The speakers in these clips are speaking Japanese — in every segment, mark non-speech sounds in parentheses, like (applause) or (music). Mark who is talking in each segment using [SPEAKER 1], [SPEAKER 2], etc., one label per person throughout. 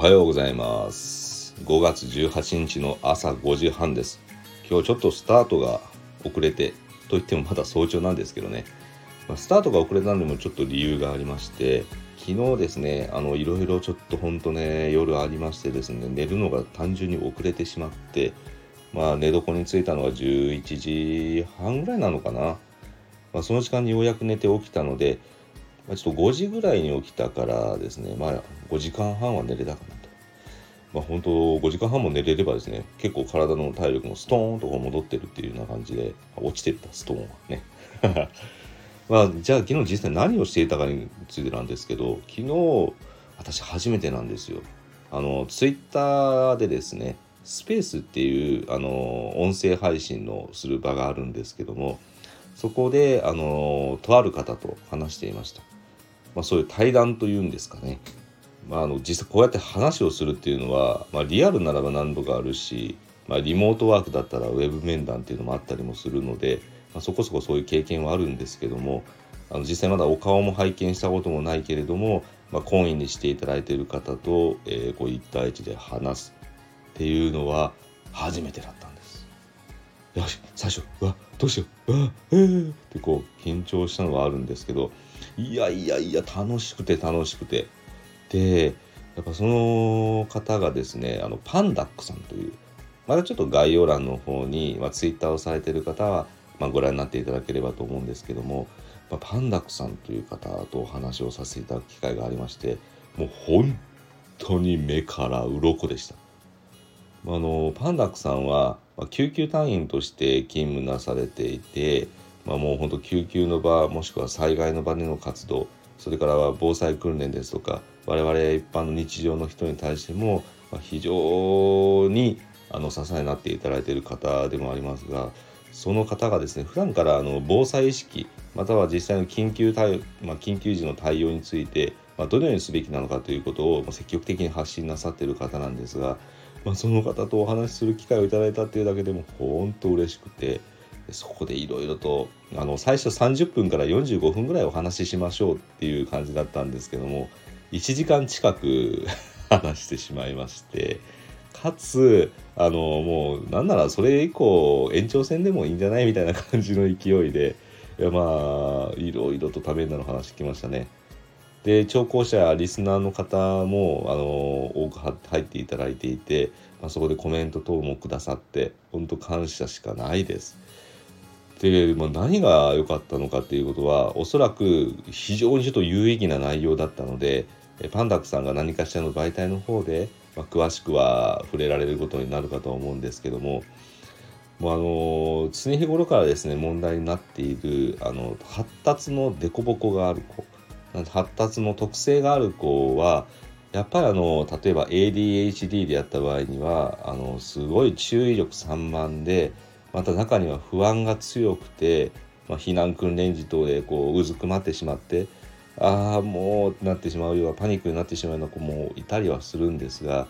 [SPEAKER 1] はようございます。5月18日の朝5時半です。今日ちょっとスタートが遅れてといってもまだ早朝なんですけどね。まスタートが遅れたのにもちょっと理由がありまして昨日ですねあのいろいろちょっとほんとね夜ありましてですね寝るのが単純に遅れてしまってまあ寝床に着いたのが11時半ぐらいなのかな、まあ、その時間にようやく寝て起きたのでま、ちょっと5時ぐらいに起きたからですね、まあ、5時間半は寝れたかな。まあ、本当、5時間半も寝れればですね、結構体の体力もストーンと戻ってるっていうような感じで、落ちてった、ストーンはね。(laughs) まあ、じゃあ昨日実際何をしていたかについてなんですけど、昨日、私初めてなんですよ。あの、ツイッターでですね、スペースっていうあの音声配信のする場があるんですけどもそこであのとある方と話していましたまあ、そういう対談というんですかね、あ、あの実際こうやって話をするっていうのは、まあ、リアルならば何度かあるし、まあ、リモートワークだったらウェブ面談っていうのもあったりもするので、まあ、そこそこそういう経験はあるんですけどもあの実際まだお顔も拝見したこともないけれども、まあ、懇意にしていただいている方と、えー、こう1対1で話すっていうのは初めてだったんです。よし最初うわどうしよううわえーってこう緊張したのはあるんですけどいやいやいや楽しくて楽しくてでやっぱその方がですねあのパンダックさんというまだちょっと概要欄の方に、まあ、ツイッターをされてる方は、まあ、ご覧になっていただければと思うんですけども、まあ、パンダックさんという方とお話をさせていただく機会がありましてもう本当に目から鱗でした。あのパンダックさんは、まあ、救急隊員として勤務なされていてまあ、もう本当救急の場もしくは災害の場での活動それから防災訓練ですとか我々一般の日常の人に対しても非常にあの支えになっていただいている方でもありますがその方がですね普段からあの防災意識または実際の緊急対、まあ、緊急時の対応について、まあ、どのようにすべきなのかということを積極的に発信なさっている方なんですが、まあ、その方とお話しする機会をいただいたっていうだけでも本当嬉しくて。そこでいろいろとあの最初30分から45分ぐらいお話ししましょうっていう感じだったんですけども1時間近く (laughs) 話してしまいましてかつあのもうなんならそれ以降延長戦でもいいんじゃないみたいな感じの勢いでいやまあいろいろとためになる話聞きましたね。で聴講者リスナーの方もあの多く入っていただいていて、まあ、そこでコメント等もくださって本当感謝しかないです。で、まあ、何が良かったのかっていうことはおそらく非常にちょっと有意義な内容だったのでパンダックさんが何かしらの媒体の方で、まあ、詳しくは触れられることになるかと思うんですけどももうあの常日頃からですね問題になっているあの発達の凸凹がある子発達の特性がある子はやっぱりあの例えば ADHD でやった場合にはあのすごい注意力散漫でまた中には不安が強くて、まあ、避難訓練時等でこううずくまってしまってああもうなってしまうようなパニックになってしまうような子もいたりはするんですが、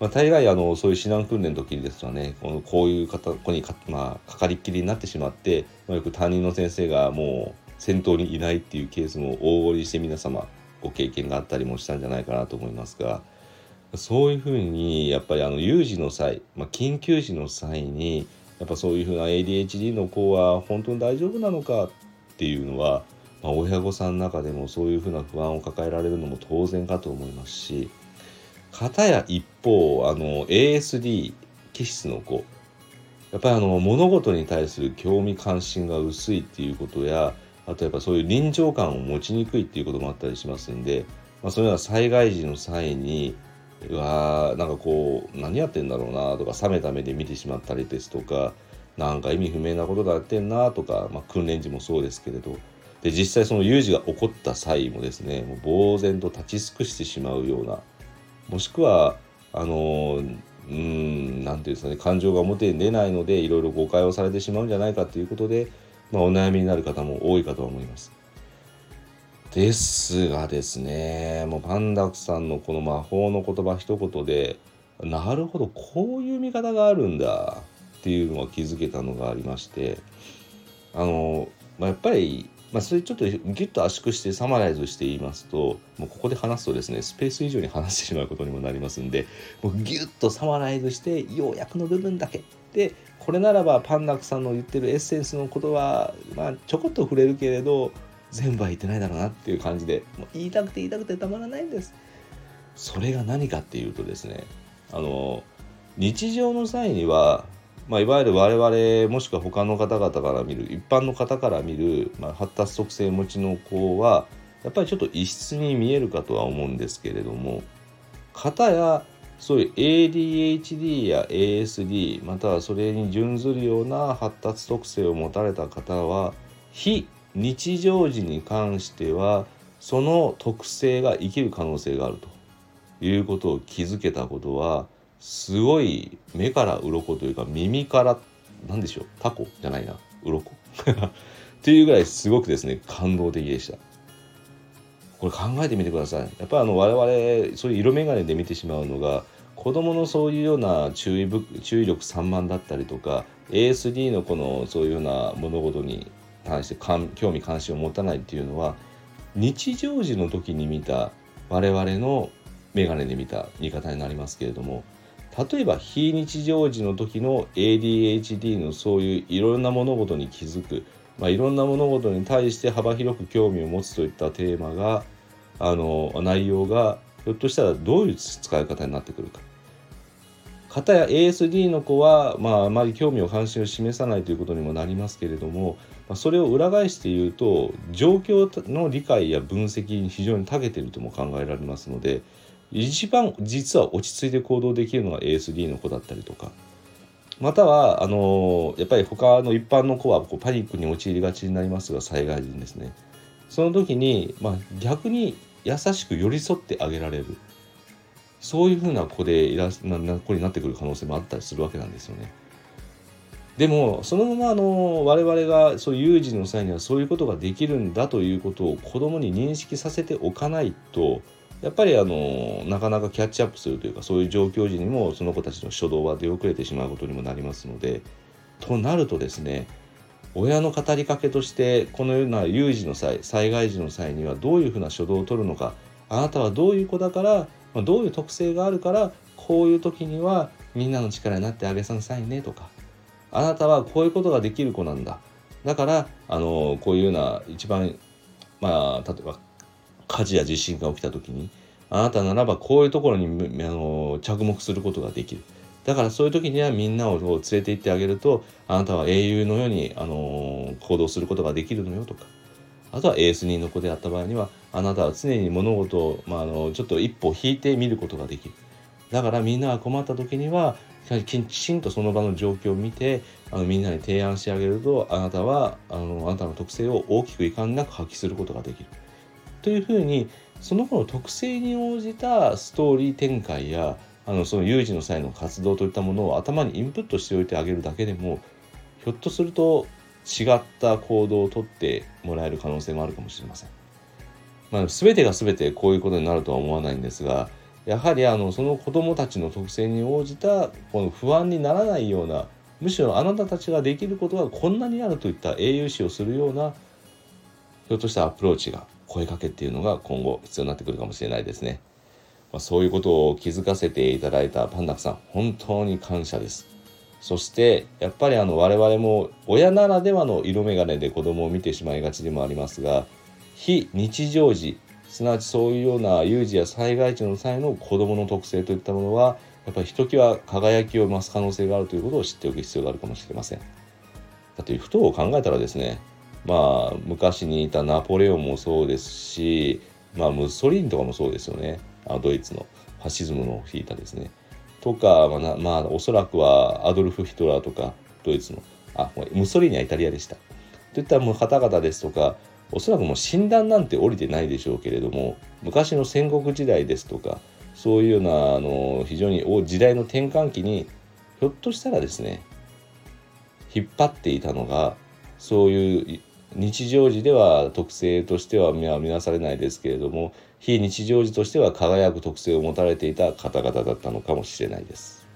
[SPEAKER 1] まあ、大概あのそういう避難訓練の時ですとねこのこういう方子にか,、まあ、かかりっきりになってしまって、まあ、よく担任の先生がもう先頭にいないっていうケースも大盛りして皆様ご経験があったりもしたんじゃないかなと思いますがそういうふうにやっぱりあの有事の際、まあ、緊急時の際にやっぱそういうふうな ADHD の子は本当に大丈夫なのかっていうのは、まあ、親御さんの中でもそういうふうな不安を抱えられるのも当然かと思いますし片や一方あの ASD 気質の子。やっぱりあの物事に対する興味関心が薄いっていうことやあとやっぱそういう臨場感を持ちにくいっていうこともあったりしますんで、まあ、そういうのは災害時の際にうわーなんかこう何やってんだろうなとか冷めた目で見てしまったりですとかなんか意味不明なことがやってんなとか、まあ、訓練時もそうですけれどで実際その有事が起こった際もですねもう呆然と立ち尽くしてしまうようなもしくはあのうん何て言うんですかね感情が表に出ないのでいろいろ誤解をされてしまうんじゃないかということで、まあ、お悩みになる方も多いかと思います。ですがですねもうパンダクさんのこの魔法の言葉一言でなるほどこういう見方があるんだっていうのは気づけたのがありましてあの、まあ、やっぱりまあ、それちょっとギュッと圧縮してサマライズして言いますともうここで話すとですねスペース以上に話してしまうことにもなりますんでもうギュッとサマライズして要約の部分だけでこれならばパンダクさんの言ってるエッセンスのことは、まあ、ちょこっと触れるけれど全部は言ってないだろうなっていう感じでもう言いたくて言いたくてたまらないんです。それが何かっていうとですねあの日常の際にはまあ、いわゆる我々もしくは他の方々から見る一般の方から見る、まあ、発達特性持ちの子はやっぱりちょっと異質に見えるかとは思うんですけれども型やそういう ADHD や ASD またはそれに準ずるような発達特性を持たれた方は非日常時に関してはその特性が生きる可能性があるということを気づけたことはすごい目から鱗というか耳から何でしょうタコじゃないな鱗。(laughs) っていうぐらいすごくですね感動的でした。これ考えてみてください。やっぱりあの我々そういう色眼鏡で見てしまうのが子どものそういうような注意注意力散漫だったりとか ASD のこのそういうような物事に対して興味関心を持たないっていうのは日常時の時に見た我々の眼鏡で見た見方になりますけれども例えば非日常時の時の ADHD のそういういろんな物事に気づく、まあ、いろんな物事に対して幅広く興味を持つといったテーマがあの内容がひょっとしたらどういう使い方になってくるか。方や ASD の子は、まあ、あまり興味を関心を示さないということにもなりますけれども、まあ、それを裏返して言うと状況の理解や分析に非常に長けているとも考えられますので一番実は落ち着いて行動できるのが ASD の子だったりとか。またはあのやっぱり他の一般の子はこうパニックに陥りがちになりますが災害時にですね。その時に、まあ、逆に優しく寄り添ってあげられる。そういうふうな子でいらな子になってくる可能性もあったりするわけなんですよね。でもそのままあの我々がそういう有事の際にはそういうことができるんだということを子どもに認識させておかないとやっぱりあのなかなかキャッチアップするというかそういう状況時にもその子たちの初動は出遅れてしまうことにもなりますのでとなるとですね親の語りかけとしてこのような有事の際災害時の際にはどういうふうな初動を取るのかあなたはどういう子だからどういう特性があるからこういう時にはみんなの力になってあげなさいねとかあなたはこういうことができる子なんだ。だからあのこういうような一番まあ例えば火事や地震が起きた時にあなたならばこういうところにあの着目することができる。だからそういう時にはみんなを連れて行ってあげるとあなたは英雄のようにあの行動することができるのよとか。あとはエース人の子であった場合にはあなたは常に物事を、まあ、あのちょっと一歩引いて見ることができる。だからみんなが困った時にはきちんとその場の状況を見てあのみんなに提案してあげるとあなたはあのあなたの特性を大きく遺憾なく発揮することができる。というふうにその子の特性に応じたストーリー展開やあのその有事の際の活動といったものを頭にインプットしておいてあげるだけでもひょっとすると違った行動をとってもらえる可能性もあるかもしれません。まあ、全てが全てこういうことになるとは思わないんですがやはりあのその子どもたちの特性に応じたこの不安にならないようなむしろあなたたちができることがこんなにあるといった英雄視をするようなひょっとしたアプローチが声かけっていうのが今後必要になってくるかもしれないですね。まあ、そういうことを気づかせていただいたパンダクさん、本当に感謝です。そしてやっぱりあの我々も親ならではの色眼鏡で子供を見てしまいがちでもありますが非日常時すなわちそういうような有事や災害時の際の子供の特性といったものはやっぱりひときわ輝きを増す可能性があるということを知っておく必要があるかもしれません。だってふと考えたらですねまあ昔にいたナポレオンもそうですし、まあ、ムッソリーニとかもそうですよねあドイツのファシズムの引いたですね。とか、まあ、まあ、おそらくはアドルフ・ヒトラーとかドイツのあムッソリーニはイタリアでした。といったもう方々ですとかおそらくもう診断なんて降りてないでしょうけれども昔の戦国時代ですとかそういうようなあの非常に時代の転換期にひょっとしたらですね引っ張っていたのがそういう日常時では特性としては見なされないですけれども非日常時としては輝く特性を持たれていた方々だったのかもしれないです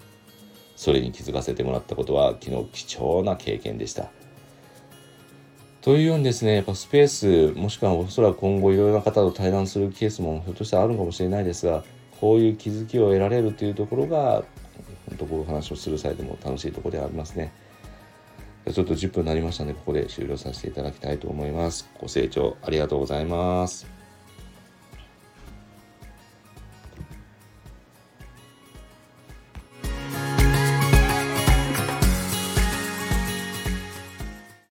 [SPEAKER 1] それに気づかせてもらったことは昨日貴重な経験でしたというようにですねやっぱスペースもしくはおそらく今後いろいろな方と対談するケースもひょっとしたらあるかもしれないですがこういう気づきを得られるというところが本当こういう話をする際でも楽しいところではありますね。ちょっと10分になりましたので、ここで終了させていただきたいと思います。ご清聴ありがとうございます。